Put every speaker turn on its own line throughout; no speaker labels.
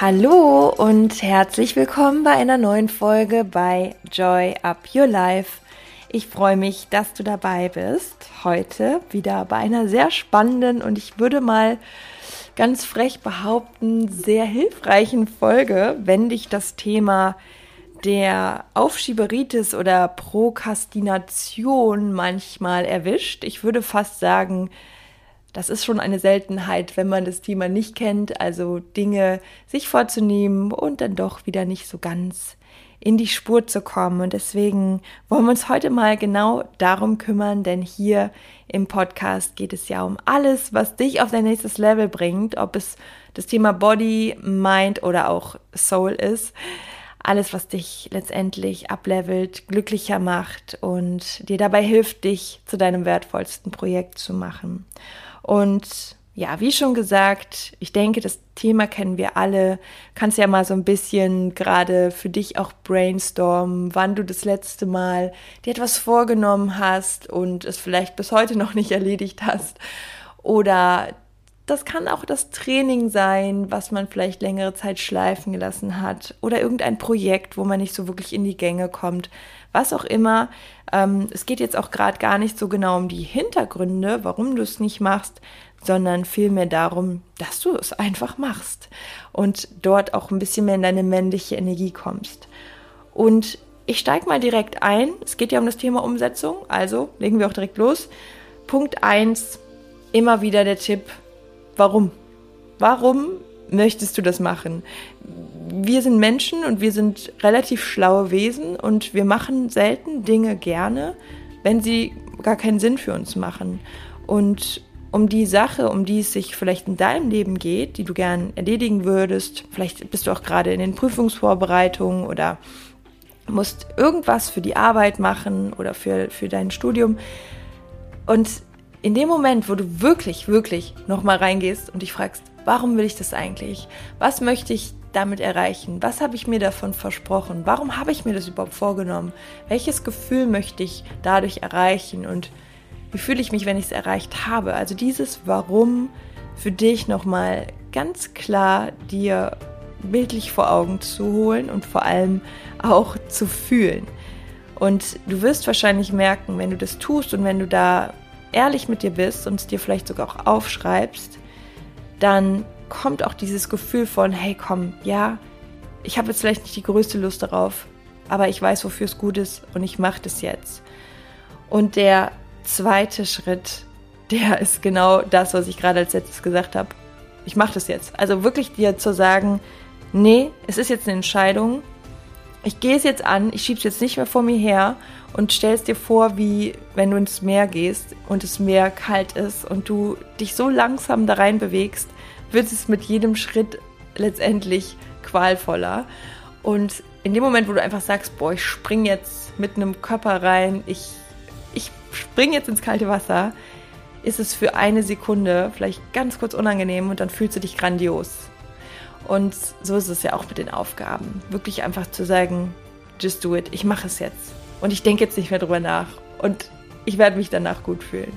Hallo und herzlich willkommen bei einer neuen Folge bei Joy Up Your Life. Ich freue mich, dass du dabei bist. Heute wieder bei einer sehr spannenden und ich würde mal ganz frech behaupten, sehr hilfreichen Folge, wenn dich das Thema der Aufschieberitis oder Prokrastination manchmal erwischt. Ich würde fast sagen, das ist schon eine Seltenheit, wenn man das Thema nicht kennt, also Dinge sich vorzunehmen und dann doch wieder nicht so ganz in die Spur zu kommen. Und deswegen wollen wir uns heute mal genau darum kümmern, denn hier im Podcast geht es ja um alles, was dich auf dein nächstes Level bringt, ob es das Thema Body, Mind oder auch Soul ist. Alles, was dich letztendlich ablevelt, glücklicher macht und dir dabei hilft, dich zu deinem wertvollsten Projekt zu machen. Und ja, wie schon gesagt, ich denke, das Thema kennen wir alle. Kannst ja mal so ein bisschen gerade für dich auch brainstormen, wann du das letzte Mal dir etwas vorgenommen hast und es vielleicht bis heute noch nicht erledigt hast. Oder das kann auch das Training sein, was man vielleicht längere Zeit schleifen gelassen hat. Oder irgendein Projekt, wo man nicht so wirklich in die Gänge kommt. Was auch immer. Ähm, es geht jetzt auch gerade gar nicht so genau um die Hintergründe, warum du es nicht machst, sondern vielmehr darum, dass du es einfach machst und dort auch ein bisschen mehr in deine männliche Energie kommst. Und ich steige mal direkt ein. Es geht ja um das Thema Umsetzung, also legen wir auch direkt los. Punkt 1, immer wieder der Tipp, Warum? Warum möchtest du das machen? Wir sind Menschen und wir sind relativ schlaue Wesen und wir machen selten Dinge gerne, wenn sie gar keinen Sinn für uns machen. Und um die Sache, um die es sich vielleicht in deinem Leben geht, die du gern erledigen würdest, vielleicht bist du auch gerade in den Prüfungsvorbereitungen oder musst irgendwas für die Arbeit machen oder für, für dein Studium. Und in dem Moment, wo du wirklich, wirklich nochmal reingehst und dich fragst, warum will ich das eigentlich? Was möchte ich damit erreichen? Was habe ich mir davon versprochen? Warum habe ich mir das überhaupt vorgenommen? Welches Gefühl möchte ich dadurch erreichen? Und wie fühle ich mich, wenn ich es erreicht habe? Also dieses Warum für dich nochmal ganz klar dir bildlich vor Augen zu holen und vor allem auch zu fühlen. Und du wirst wahrscheinlich merken, wenn du das tust und wenn du da ehrlich mit dir bist und es dir vielleicht sogar auch aufschreibst, dann kommt auch dieses Gefühl von, hey komm, ja, ich habe jetzt vielleicht nicht die größte Lust darauf, aber ich weiß, wofür es gut ist und ich mache das jetzt. Und der zweite Schritt, der ist genau das, was ich gerade als letztes gesagt habe. Ich mache das jetzt. Also wirklich dir zu sagen, nee, es ist jetzt eine Entscheidung. Ich gehe es jetzt an, ich schiebe es jetzt nicht mehr vor mir her und stellst dir vor, wie wenn du ins Meer gehst und das Meer kalt ist und du dich so langsam da rein bewegst, wird es mit jedem Schritt letztendlich qualvoller. Und in dem Moment, wo du einfach sagst, boah, ich spring jetzt mit einem Körper rein, ich, ich spring jetzt ins kalte Wasser, ist es für eine Sekunde vielleicht ganz kurz unangenehm und dann fühlst du dich grandios. Und so ist es ja auch mit den Aufgaben. Wirklich einfach zu sagen, just do it, ich mache es jetzt. Und ich denke jetzt nicht mehr drüber nach. Und ich werde mich danach gut fühlen.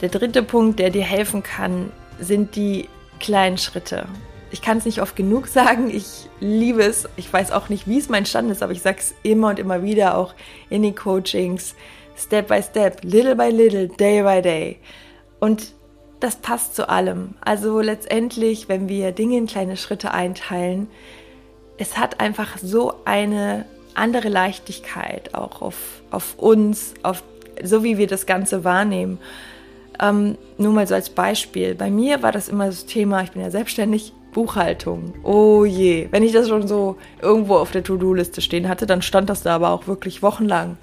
Der dritte Punkt, der dir helfen kann, sind die kleinen Schritte. Ich kann es nicht oft genug sagen. Ich liebe es. Ich weiß auch nicht, wie es mein Stand ist, aber ich sage es immer und immer wieder, auch in den Coachings. Step by Step, little by little, day by day. Und das passt zu allem. Also letztendlich, wenn wir Dinge in kleine Schritte einteilen, es hat einfach so eine andere Leichtigkeit auch auf, auf uns, auf so wie wir das Ganze wahrnehmen. Ähm, nur mal so als Beispiel. Bei mir war das immer das Thema, ich bin ja selbstständig, Buchhaltung. Oh je. Wenn ich das schon so irgendwo auf der To-Do-Liste stehen hatte, dann stand das da aber auch wirklich wochenlang.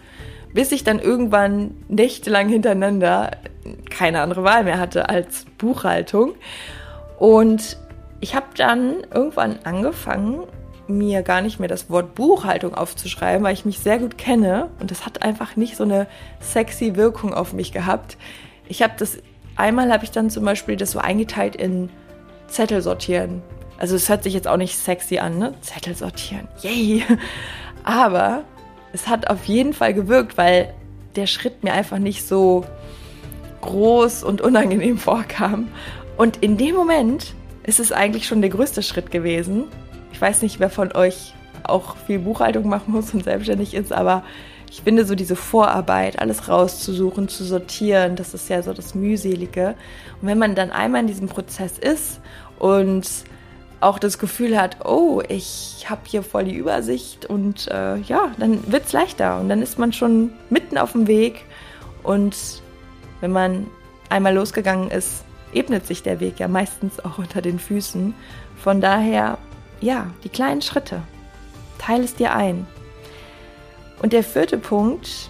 Bis ich dann irgendwann nächtelang hintereinander keine andere Wahl mehr hatte als Buchhaltung. Und ich habe dann irgendwann angefangen, mir gar nicht mehr das Wort Buchhaltung aufzuschreiben, weil ich mich sehr gut kenne und das hat einfach nicht so eine sexy Wirkung auf mich gehabt. Ich habe das, einmal habe ich dann zum Beispiel das so eingeteilt in Zettel sortieren. Also es hört sich jetzt auch nicht sexy an, ne? Zettel sortieren, yay! Aber es hat auf jeden Fall gewirkt, weil der Schritt mir einfach nicht so groß und unangenehm vorkam. Und in dem Moment ist es eigentlich schon der größte Schritt gewesen. Ich weiß nicht, wer von euch auch viel Buchhaltung machen muss und selbstständig ist, aber ich finde so diese Vorarbeit, alles rauszusuchen, zu sortieren, das ist ja so das mühselige. Und wenn man dann einmal in diesem Prozess ist und auch das Gefühl hat, oh, ich habe hier voll die Übersicht und äh, ja, dann wird es leichter und dann ist man schon mitten auf dem Weg und wenn man einmal losgegangen ist, ebnet sich der Weg ja meistens auch unter den Füßen. Von daher, ja, die kleinen Schritte. Teile es dir ein. Und der vierte Punkt,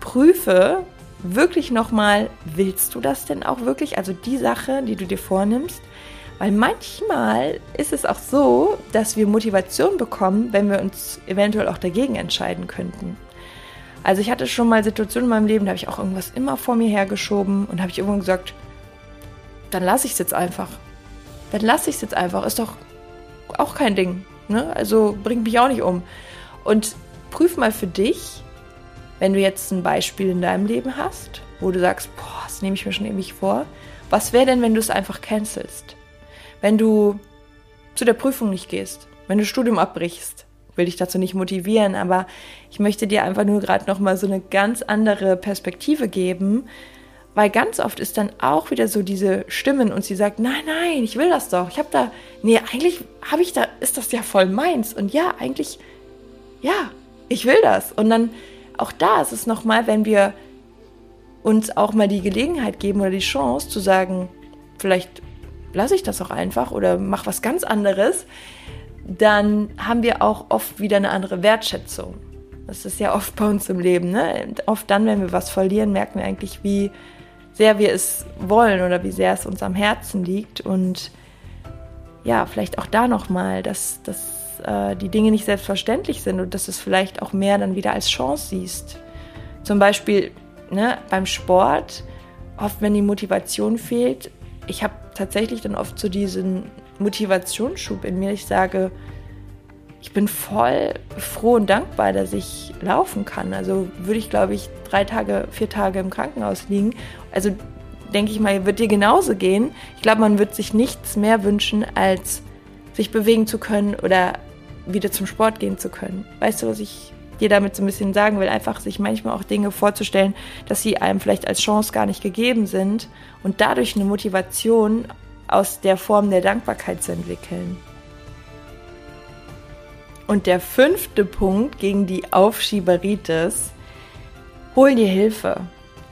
prüfe wirklich nochmal, willst du das denn auch wirklich? Also die Sache, die du dir vornimmst. Weil manchmal ist es auch so, dass wir Motivation bekommen, wenn wir uns eventuell auch dagegen entscheiden könnten. Also ich hatte schon mal Situationen in meinem Leben, da habe ich auch irgendwas immer vor mir hergeschoben und habe ich irgendwann gesagt, dann lasse ich es jetzt einfach. Dann lasse ich es jetzt einfach. Ist doch auch kein Ding. Ne? Also bringt mich auch nicht um. Und prüf mal für dich, wenn du jetzt ein Beispiel in deinem Leben hast, wo du sagst, boah, das nehme ich mir schon ewig vor. Was wäre denn, wenn du es einfach cancelst? Wenn du zu der Prüfung nicht gehst, wenn du Studium abbrichst, will dich dazu nicht motivieren, aber ich möchte dir einfach nur gerade noch mal so eine ganz andere Perspektive geben, weil ganz oft ist dann auch wieder so diese Stimmen und sie sagt, nein, nein, ich will das doch. Ich habe da, nee, eigentlich habe ich da, ist das ja voll meins. Und ja, eigentlich, ja, ich will das. Und dann auch da ist es nochmal, wenn wir uns auch mal die Gelegenheit geben oder die Chance zu sagen, vielleicht lasse ich das auch einfach oder mach was ganz anderes, dann haben wir auch oft wieder eine andere Wertschätzung. Das ist ja oft bei uns im Leben. Ne? Oft dann, wenn wir was verlieren, merken wir eigentlich, wie sehr wir es wollen oder wie sehr es uns am Herzen liegt. Und ja, vielleicht auch da nochmal, dass, dass äh, die Dinge nicht selbstverständlich sind und dass du es vielleicht auch mehr dann wieder als Chance siehst. Zum Beispiel ne, beim Sport, oft wenn die Motivation fehlt, ich habe tatsächlich dann oft so diesen Motivationsschub in mir. Ich sage, ich bin voll froh und dankbar, dass ich laufen kann. Also würde ich, glaube ich, drei Tage, vier Tage im Krankenhaus liegen. Also denke ich mal, wird dir genauso gehen. Ich glaube, man wird sich nichts mehr wünschen, als sich bewegen zu können oder wieder zum Sport gehen zu können. Weißt du, was ich dir damit so ein bisschen sagen will? Einfach sich manchmal auch Dinge vorzustellen, dass sie einem vielleicht als Chance gar nicht gegeben sind und dadurch eine Motivation aus der Form der Dankbarkeit zu entwickeln. Und der fünfte Punkt gegen die Aufschieberitis, hol dir Hilfe.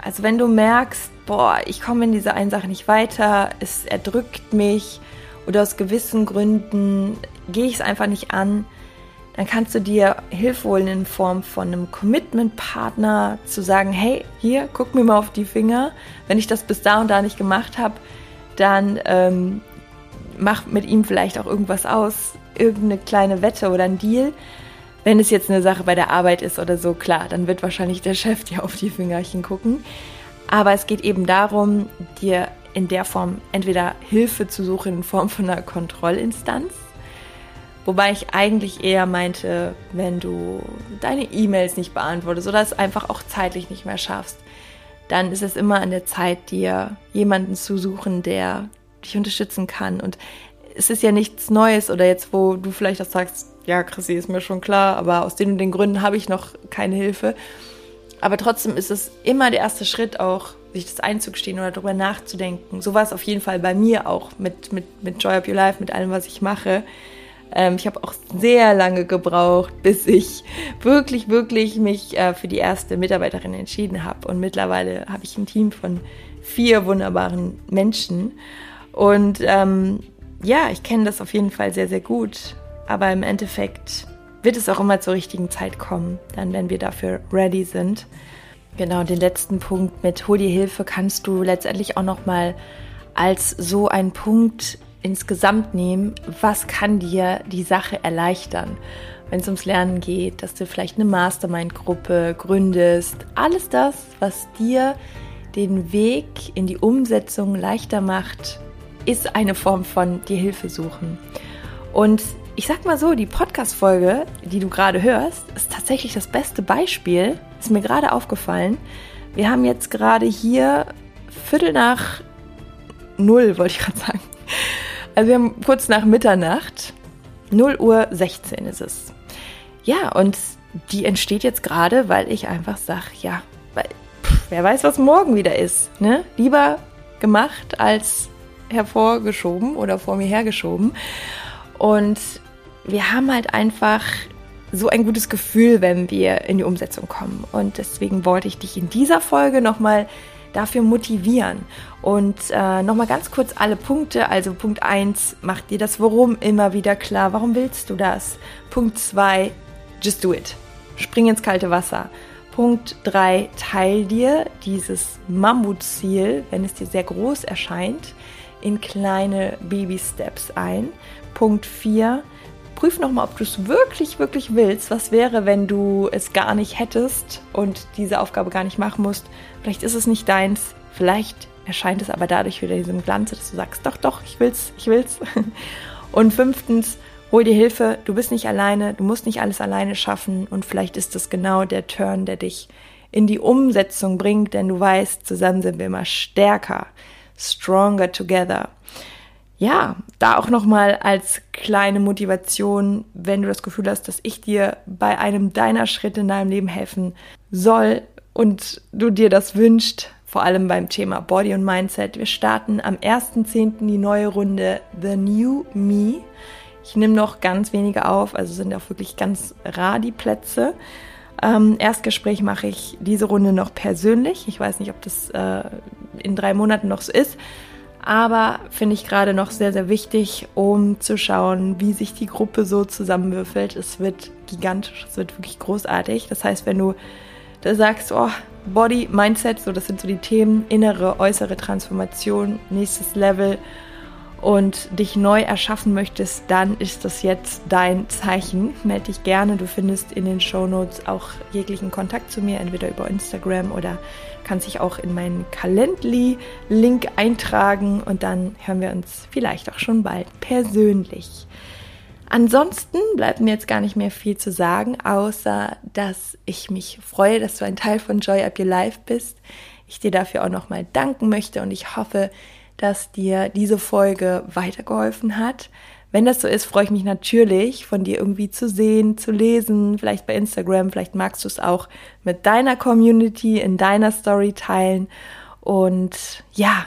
Also wenn du merkst, boah, ich komme in dieser einen Sache nicht weiter, es erdrückt mich oder aus gewissen Gründen gehe ich es einfach nicht an, dann kannst du dir Hilfe holen in Form von einem Commitment-Partner, zu sagen, hey, hier, guck mir mal auf die Finger. Wenn ich das bis da und da nicht gemacht habe, dann ähm, mach mit ihm vielleicht auch irgendwas aus, irgendeine kleine Wette oder ein Deal. Wenn es jetzt eine Sache bei der Arbeit ist oder so, klar, dann wird wahrscheinlich der Chef dir auf die Fingerchen gucken. Aber es geht eben darum, dir in der Form entweder Hilfe zu suchen in Form von einer Kontrollinstanz. Wobei ich eigentlich eher meinte, wenn du deine E-Mails nicht beantwortest oder es einfach auch zeitlich nicht mehr schaffst, dann ist es immer an der Zeit, dir jemanden zu suchen, der dich unterstützen kann. Und es ist ja nichts Neues oder jetzt, wo du vielleicht auch sagst, ja, Chrissy, ist mir schon klar, aber aus den und den Gründen habe ich noch keine Hilfe. Aber trotzdem ist es immer der erste Schritt auch, sich das einzugestehen oder darüber nachzudenken. So war es auf jeden Fall bei mir auch mit, mit, mit Joy of Your Life, mit allem, was ich mache. Ähm, ich habe auch sehr lange gebraucht, bis ich wirklich, wirklich mich äh, für die erste Mitarbeiterin entschieden habe. Und mittlerweile habe ich ein Team von vier wunderbaren Menschen. Und ähm, ja, ich kenne das auf jeden Fall sehr, sehr gut. Aber im Endeffekt wird es auch immer zur richtigen Zeit kommen, dann wenn wir dafür ready sind. Genau, den letzten Punkt mit Hol dir Hilfe kannst du letztendlich auch nochmal als so ein Punkt insgesamt nehmen, was kann dir die Sache erleichtern, wenn es ums Lernen geht, dass du vielleicht eine Mastermind-Gruppe gründest, alles das, was dir den Weg in die Umsetzung leichter macht, ist eine Form von dir Hilfe suchen. Und ich sag mal so, die Podcast-Folge, die du gerade hörst, ist tatsächlich das beste Beispiel. Ist mir gerade aufgefallen. Wir haben jetzt gerade hier Viertel nach null, wollte ich gerade sagen. Also wir haben kurz nach Mitternacht, 0 Uhr 16 ist es. Ja, und die entsteht jetzt gerade, weil ich einfach sage, ja, weil, pff, wer weiß, was morgen wieder ist. Ne? Lieber gemacht als hervorgeschoben oder vor mir hergeschoben. Und wir haben halt einfach so ein gutes Gefühl, wenn wir in die Umsetzung kommen. Und deswegen wollte ich dich in dieser Folge nochmal dafür motivieren. Und äh, nochmal ganz kurz alle Punkte. Also Punkt 1, mach dir das Warum immer wieder klar. Warum willst du das? Punkt 2, just do it. Spring ins kalte Wasser. Punkt 3, teil dir dieses Mammutziel, wenn es dir sehr groß erscheint, in kleine Baby-Steps ein. Punkt 4, prüf nochmal, ob du es wirklich, wirklich willst. Was wäre, wenn du es gar nicht hättest und diese Aufgabe gar nicht machen musst? Vielleicht ist es nicht deins, vielleicht erscheint es aber dadurch wieder diesem Glanz, dass du sagst, doch, doch, ich will's, ich will's. Und fünftens, hol dir Hilfe, du bist nicht alleine, du musst nicht alles alleine schaffen und vielleicht ist das genau der Turn, der dich in die Umsetzung bringt, denn du weißt, zusammen sind wir immer stärker, stronger together ja, da auch nochmal als kleine Motivation, wenn du das Gefühl hast, dass ich dir bei einem deiner Schritte in deinem Leben helfen soll und du dir das wünscht, vor allem beim Thema Body und Mindset. Wir starten am 1.10. die neue Runde The New Me. Ich nehme noch ganz wenige auf, also sind auch wirklich ganz rar die Plätze. Ähm, Erstgespräch mache ich diese Runde noch persönlich. Ich weiß nicht, ob das äh, in drei Monaten noch so ist aber finde ich gerade noch sehr, sehr wichtig, um zu schauen, wie sich die Gruppe so zusammenwürfelt. Es wird gigantisch, es wird wirklich großartig. Das heißt, wenn du da sagst, oh, Body, Mindset, so das sind so die Themen, innere, äußere Transformation, nächstes Level und dich neu erschaffen möchtest, dann ist das jetzt dein Zeichen. Melde dich gerne. Du findest in den Show Notes auch jeglichen Kontakt zu mir, entweder über Instagram oder kannst dich auch in meinen Calendly-Link eintragen und dann hören wir uns vielleicht auch schon bald persönlich. Ansonsten bleibt mir jetzt gar nicht mehr viel zu sagen, außer dass ich mich freue, dass du ein Teil von Joy Up Your Life bist. Ich dir dafür auch nochmal danken möchte und ich hoffe, dass dir diese Folge weitergeholfen hat. Wenn das so ist, freue ich mich natürlich, von dir irgendwie zu sehen, zu lesen, vielleicht bei Instagram, vielleicht magst du es auch mit deiner Community, in deiner Story teilen. Und ja,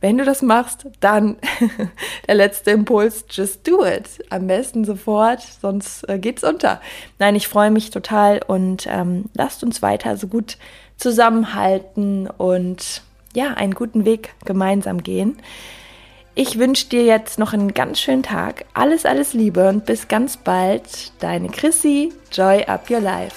wenn du das machst, dann der letzte Impuls, just do it. Am besten sofort, sonst äh, geht's unter. Nein, ich freue mich total und ähm, lasst uns weiter so gut zusammenhalten und ja, einen guten Weg gemeinsam gehen. Ich wünsche dir jetzt noch einen ganz schönen Tag. Alles, alles Liebe und bis ganz bald. Deine Chrissy, Joy Up Your Life.